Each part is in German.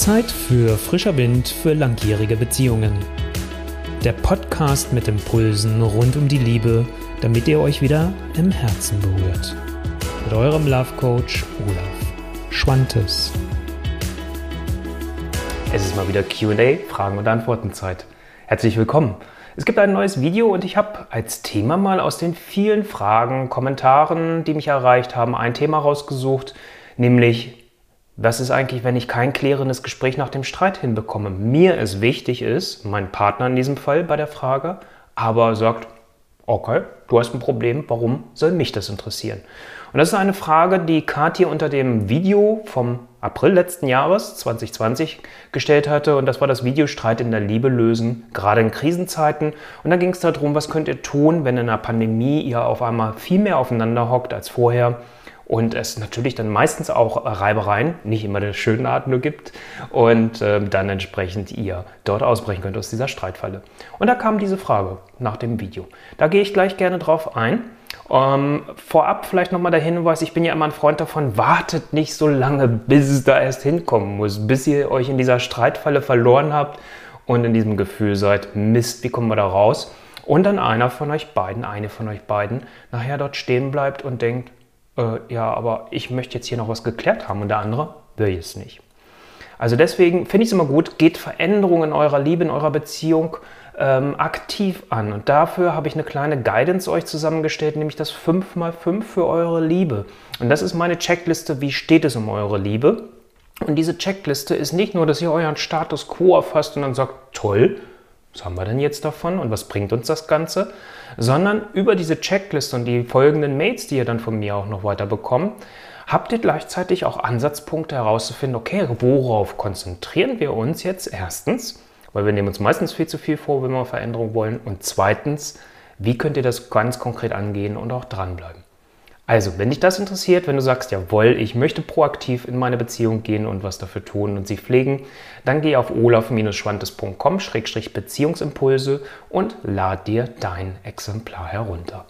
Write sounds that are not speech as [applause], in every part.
Zeit für frischer Wind für langjährige Beziehungen. Der Podcast mit Impulsen rund um die Liebe, damit ihr euch wieder im Herzen berührt. Mit eurem Love Coach Olaf Schwantes. Es ist mal wieder QA, Fragen und Antworten Zeit. Herzlich willkommen. Es gibt ein neues Video und ich habe als Thema mal aus den vielen Fragen, Kommentaren, die mich erreicht haben, ein Thema rausgesucht, nämlich was ist eigentlich, wenn ich kein klärendes Gespräch nach dem Streit hinbekomme? Mir es wichtig ist, mein Partner in diesem Fall bei der Frage, aber sagt, okay, du hast ein Problem, warum soll mich das interessieren? Und das ist eine Frage, die Kathi unter dem Video vom April letzten Jahres, 2020, gestellt hatte. Und das war das Video Streit in der Liebe lösen, gerade in Krisenzeiten. Und da ging es darum, was könnt ihr tun, wenn in einer Pandemie ihr auf einmal viel mehr aufeinander hockt als vorher und es natürlich dann meistens auch Reibereien, nicht immer der schönen Art nur gibt und äh, dann entsprechend ihr dort ausbrechen könnt aus dieser Streitfalle. Und da kam diese Frage nach dem Video. Da gehe ich gleich gerne drauf ein. Ähm, vorab vielleicht nochmal der Hinweis, ich bin ja immer ein Freund davon, wartet nicht so lange, bis es da erst hinkommen muss, bis ihr euch in dieser Streitfalle verloren habt und in diesem Gefühl seid, Mist, wie kommen wir da raus? Und dann einer von euch beiden, eine von euch beiden, nachher dort stehen bleibt und denkt, äh, ja, aber ich möchte jetzt hier noch was geklärt haben und der andere will es nicht. Also deswegen finde ich es immer gut, geht Veränderungen in eurer Liebe, in eurer Beziehung ähm, aktiv an. Und dafür habe ich eine kleine Guidance euch zusammengestellt, nämlich das 5x5 für eure Liebe. Und das ist meine Checkliste, wie steht es um eure Liebe. Und diese Checkliste ist nicht nur, dass ihr euren Status quo erfasst und dann sagt, toll, was haben wir denn jetzt davon und was bringt uns das Ganze? Sondern über diese Checkliste und die folgenden Mails, die ihr dann von mir auch noch weiter bekommt, habt ihr gleichzeitig auch Ansatzpunkte herauszufinden, okay, worauf konzentrieren wir uns jetzt erstens, weil wir nehmen uns meistens viel zu viel vor, wenn wir Veränderung wollen und zweitens, wie könnt ihr das ganz konkret angehen und auch dranbleiben. Also, wenn dich das interessiert, wenn du sagst, jawohl, ich möchte proaktiv in meine Beziehung gehen und was dafür tun und sie pflegen, dann geh auf olaf-schwantes.com-beziehungsimpulse und lad dir dein Exemplar herunter.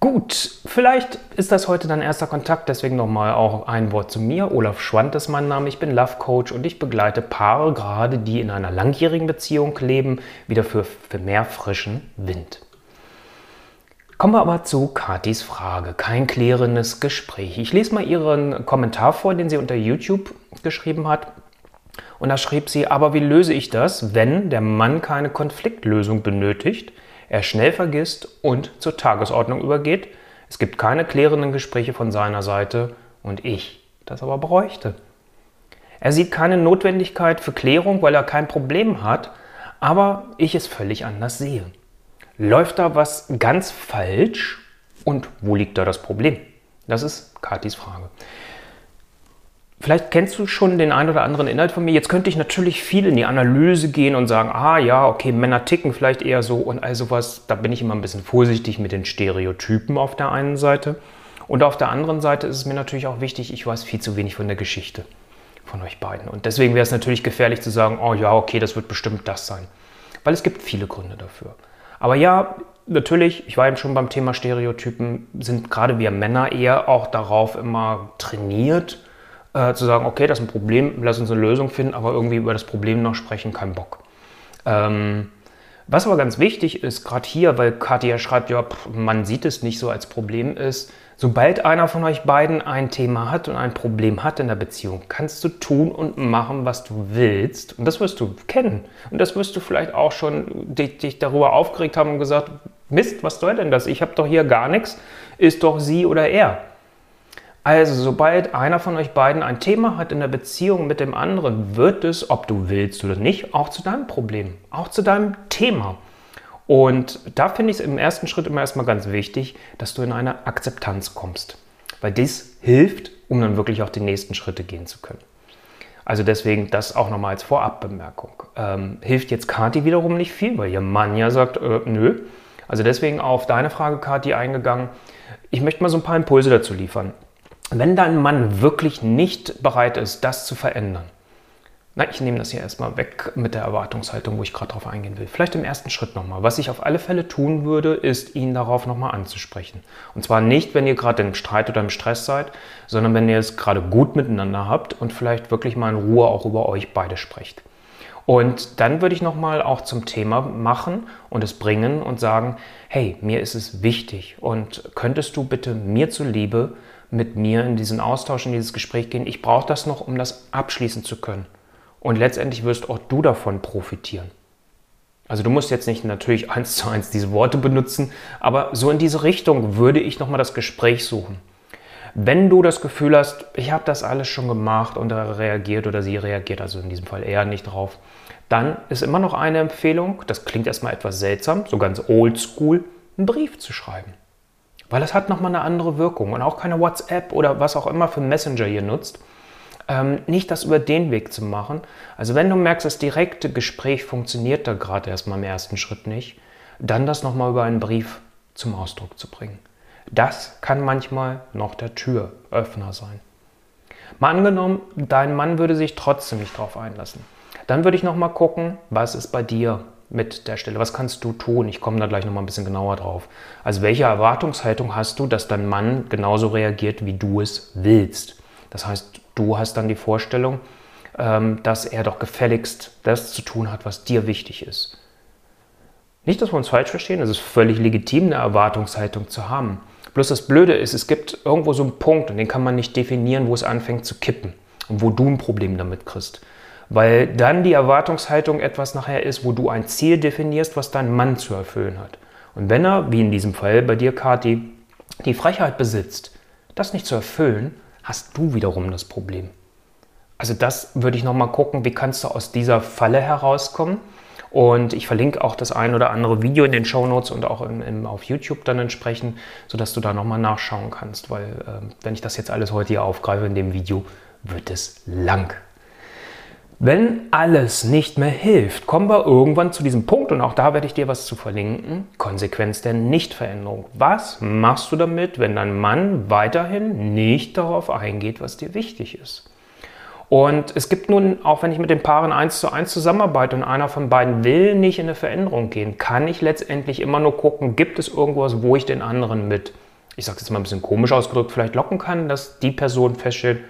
Gut, vielleicht ist das heute dein erster Kontakt, deswegen nochmal auch ein Wort zu mir. Olaf Schwant ist mein Name, ich bin Love Coach und ich begleite Paare, gerade die in einer langjährigen Beziehung leben, wieder für, für mehr frischen Wind. Kommen wir aber zu Katis Frage. Kein klärendes Gespräch. Ich lese mal ihren Kommentar vor, den sie unter YouTube geschrieben hat. Und da schrieb sie, aber wie löse ich das, wenn der Mann keine Konfliktlösung benötigt, er schnell vergisst und zur Tagesordnung übergeht? Es gibt keine klärenden Gespräche von seiner Seite und ich das aber bräuchte. Er sieht keine Notwendigkeit für Klärung, weil er kein Problem hat, aber ich es völlig anders sehe. Läuft da was ganz falsch und wo liegt da das Problem? Das ist Katis Frage. Vielleicht kennst du schon den ein oder anderen Inhalt von mir. Jetzt könnte ich natürlich viel in die Analyse gehen und sagen, ah ja, okay, Männer ticken vielleicht eher so und all sowas. Da bin ich immer ein bisschen vorsichtig mit den Stereotypen auf der einen Seite. Und auf der anderen Seite ist es mir natürlich auch wichtig, ich weiß viel zu wenig von der Geschichte von euch beiden. Und deswegen wäre es natürlich gefährlich zu sagen, oh ja, okay, das wird bestimmt das sein. Weil es gibt viele Gründe dafür. Aber ja, natürlich, ich war eben schon beim Thema Stereotypen, sind gerade wir Männer eher auch darauf immer trainiert, äh, zu sagen, okay, das ist ein Problem, lass uns eine Lösung finden, aber irgendwie über das Problem noch sprechen, kein Bock. Ähm, was aber ganz wichtig ist, gerade hier, weil Katja schreibt, ja, pff, man sieht es nicht so als Problem ist, sobald einer von euch beiden ein Thema hat und ein Problem hat in der Beziehung, kannst du tun und machen, was du willst. Und das wirst du kennen. Und das wirst du vielleicht auch schon dich, dich darüber aufgeregt haben und gesagt, Mist, was soll denn das? Ich habe doch hier gar nichts. Ist doch sie oder er. Also, sobald einer von euch beiden ein Thema hat in der Beziehung mit dem anderen, wird es, ob du willst oder nicht, auch zu deinem Problem, auch zu deinem Thema. Und da finde ich es im ersten Schritt immer erstmal ganz wichtig, dass du in eine Akzeptanz kommst. Weil dies hilft, um dann wirklich auch die nächsten Schritte gehen zu können. Also deswegen das auch nochmal als Vorabbemerkung. Ähm, hilft jetzt Kati wiederum nicht viel, weil ihr Mann ja sagt, äh, nö. Also deswegen auf deine Frage, Kati, eingegangen. Ich möchte mal so ein paar Impulse dazu liefern wenn dein Mann wirklich nicht bereit ist, das zu verändern, Na, ich nehme das hier erstmal weg mit der Erwartungshaltung, wo ich gerade drauf eingehen will. Vielleicht im ersten Schritt nochmal. Was ich auf alle Fälle tun würde, ist, ihn darauf nochmal anzusprechen. Und zwar nicht, wenn ihr gerade im Streit oder im Stress seid, sondern wenn ihr es gerade gut miteinander habt und vielleicht wirklich mal in Ruhe auch über euch beide sprecht. Und dann würde ich nochmal auch zum Thema machen und es bringen und sagen, hey, mir ist es wichtig und könntest du bitte mir zuliebe mit mir in diesen Austausch, in dieses Gespräch gehen. Ich brauche das noch, um das abschließen zu können. Und letztendlich wirst auch du davon profitieren. Also du musst jetzt nicht natürlich [laughs] eins zu eins diese Worte benutzen, aber so in diese Richtung würde ich nochmal das Gespräch suchen. Wenn du das Gefühl hast, ich habe das alles schon gemacht und er reagiert oder sie reagiert, also in diesem Fall eher nicht drauf, dann ist immer noch eine Empfehlung, das klingt erstmal etwas seltsam, so ganz oldschool, einen Brief zu schreiben. Weil das hat nochmal eine andere Wirkung und auch keine WhatsApp oder was auch immer für Messenger ihr nutzt ähm, nicht das über den Weg zu machen. Also wenn du merkst, das direkte Gespräch funktioniert da gerade erstmal im ersten Schritt nicht, dann das nochmal über einen Brief zum Ausdruck zu bringen. Das kann manchmal noch der Türöffner sein. Mal angenommen, dein Mann würde sich trotzdem nicht darauf einlassen. Dann würde ich nochmal gucken, was ist bei dir mit der Stelle? Was kannst du tun? Ich komme da gleich nochmal ein bisschen genauer drauf. Also welche Erwartungshaltung hast du, dass dein Mann genauso reagiert, wie du es willst? Das heißt, du hast dann die Vorstellung, ähm, dass er doch gefälligst das zu tun hat, was dir wichtig ist. Nicht, dass wir uns falsch verstehen, es ist völlig legitim, eine Erwartungshaltung zu haben. Bloß das Blöde ist, es gibt irgendwo so einen Punkt und den kann man nicht definieren, wo es anfängt zu kippen und wo du ein Problem damit kriegst. Weil dann die Erwartungshaltung etwas nachher ist, wo du ein Ziel definierst, was dein Mann zu erfüllen hat. Und wenn er, wie in diesem Fall bei dir, Kati, die Frechheit besitzt, das nicht zu erfüllen, hast du wiederum das Problem. Also das würde ich nochmal gucken, wie kannst du aus dieser Falle herauskommen. Und ich verlinke auch das ein oder andere Video in den Show Notes und auch im, im, auf YouTube dann entsprechend, sodass du da nochmal nachschauen kannst. Weil äh, wenn ich das jetzt alles heute hier aufgreife in dem Video, wird es lang. Wenn alles nicht mehr hilft, kommen wir irgendwann zu diesem Punkt und auch da werde ich dir was zu verlinken. Konsequenz der Nichtveränderung. Was machst du damit, wenn dein Mann weiterhin nicht darauf eingeht, was dir wichtig ist? Und es gibt nun, auch wenn ich mit den Paaren eins zu eins zusammenarbeite und einer von beiden will nicht in eine Veränderung gehen, kann ich letztendlich immer nur gucken, gibt es irgendwas, wo ich den anderen mit, ich sage jetzt mal ein bisschen komisch ausgedrückt, vielleicht locken kann, dass die Person feststellt,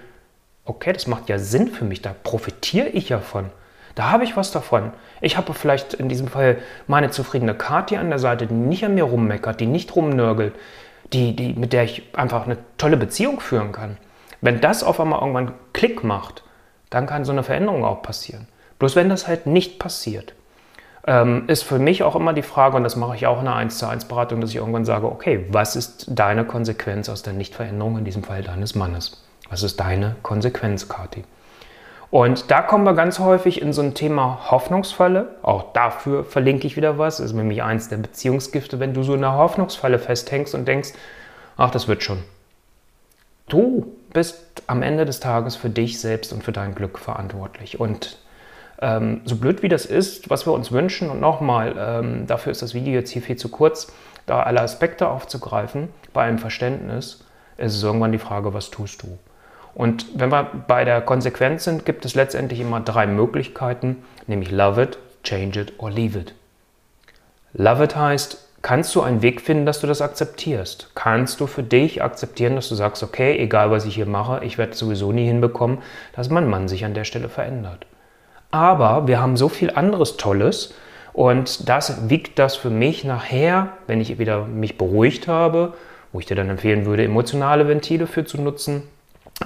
okay, das macht ja Sinn für mich, da profitiere ich ja von. Da habe ich was davon. Ich habe vielleicht in diesem Fall meine zufriedene Kathi an der Seite, die nicht an mir rummeckert, die nicht rumnörgelt, die, die, mit der ich einfach eine tolle Beziehung führen kann. Wenn das auf einmal irgendwann Klick macht, dann kann so eine Veränderung auch passieren. Bloß wenn das halt nicht passiert, ähm, ist für mich auch immer die Frage, und das mache ich auch in einer 1 zu 1 Beratung, dass ich irgendwann sage, okay, was ist deine Konsequenz aus der Nichtveränderung, in diesem Fall deines Mannes? Was ist deine Konsequenz, Kati? Und da kommen wir ganz häufig in so ein Thema Hoffnungsfalle. Auch dafür verlinke ich wieder was. Das ist nämlich eins der Beziehungsgifte, wenn du so in einer Hoffnungsfalle festhängst und denkst, ach, das wird schon. Du bist am Ende des Tages für dich selbst und für dein Glück verantwortlich. Und ähm, so blöd wie das ist, was wir uns wünschen, und nochmal, ähm, dafür ist das Video jetzt hier viel zu kurz, da alle Aspekte aufzugreifen, bei einem Verständnis, ist es irgendwann die Frage, was tust du? Und wenn wir bei der Konsequenz sind, gibt es letztendlich immer drei Möglichkeiten, nämlich love it, change it or leave it. Love it heißt, kannst du einen Weg finden, dass du das akzeptierst? Kannst du für dich akzeptieren, dass du sagst, okay, egal was ich hier mache, ich werde sowieso nie hinbekommen, dass mein Mann sich an der Stelle verändert. Aber wir haben so viel anderes Tolles und das wiegt das für mich nachher, wenn ich wieder mich beruhigt habe, wo ich dir dann empfehlen würde, emotionale Ventile für zu nutzen,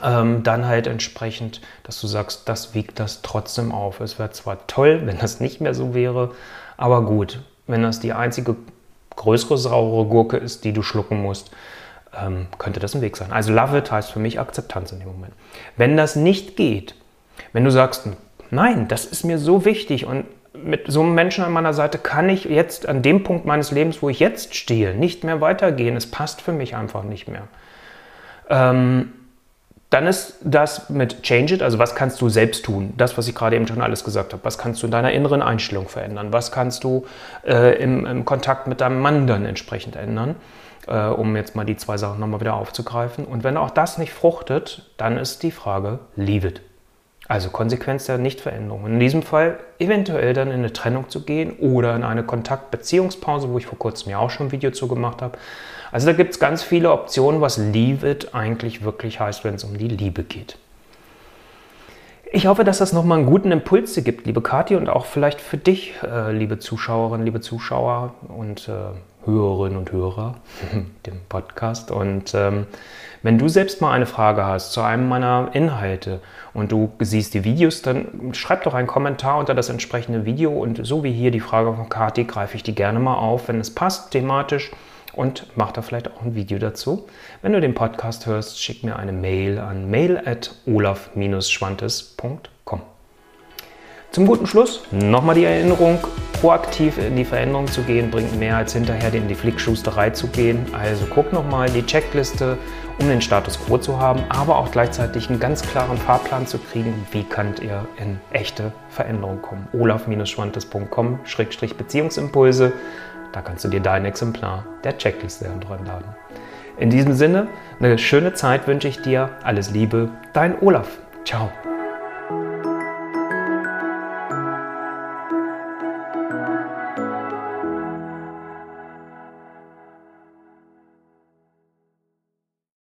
ähm, dann halt entsprechend, dass du sagst, das wiegt das trotzdem auf. Es wäre zwar toll, wenn das nicht mehr so wäre, aber gut, wenn das die einzige größere saure Gurke ist, die du schlucken musst, ähm, könnte das ein Weg sein. Also Love it heißt für mich Akzeptanz in dem Moment. Wenn das nicht geht, wenn du sagst, nein, das ist mir so wichtig und mit so einem Menschen an meiner Seite kann ich jetzt an dem Punkt meines Lebens, wo ich jetzt stehe, nicht mehr weitergehen. Es passt für mich einfach nicht mehr. Ähm, dann ist das mit Change It, also was kannst du selbst tun? Das, was ich gerade eben schon alles gesagt habe. Was kannst du in deiner inneren Einstellung verändern? Was kannst du äh, im, im, Kontakt mit deinem Mann dann entsprechend ändern? Äh, um jetzt mal die zwei Sachen nochmal wieder aufzugreifen. Und wenn auch das nicht fruchtet, dann ist die Frage, leave it. Also Konsequenz der Nichtveränderung. In diesem Fall eventuell dann in eine Trennung zu gehen oder in eine Kontaktbeziehungspause, wo ich vor kurzem ja auch schon ein Video zu gemacht habe. Also da gibt es ganz viele Optionen, was Leave It eigentlich wirklich heißt, wenn es um die Liebe geht. Ich hoffe, dass das nochmal einen guten Impuls gibt, liebe Kathi, und auch vielleicht für dich, äh, liebe Zuschauerinnen, liebe Zuschauer und äh, Hörerinnen und Hörer, [laughs] dem Podcast. Und ähm, wenn du selbst mal eine Frage hast zu einem meiner Inhalte und du siehst die Videos, dann schreib doch einen Kommentar unter das entsprechende Video und so wie hier die Frage von Kati greife ich die gerne mal auf, wenn es passt thematisch und mach da vielleicht auch ein Video dazu. Wenn du den Podcast hörst, schick mir eine Mail an mail at olaf-schwantes.com. Zum guten Schluss nochmal die Erinnerung, proaktiv in die Veränderung zu gehen, bringt mehr als hinterher in die Flickschusterei zu gehen. Also guck nochmal die Checkliste, um den Status quo zu haben, aber auch gleichzeitig einen ganz klaren Fahrplan zu kriegen, wie könnt ihr in echte Veränderung kommen. olaf-schwantes.com-beziehungsimpulse, da kannst du dir dein Exemplar der Checkliste herunterladen. In diesem Sinne, eine schöne Zeit wünsche ich dir. Alles Liebe, dein Olaf. Ciao.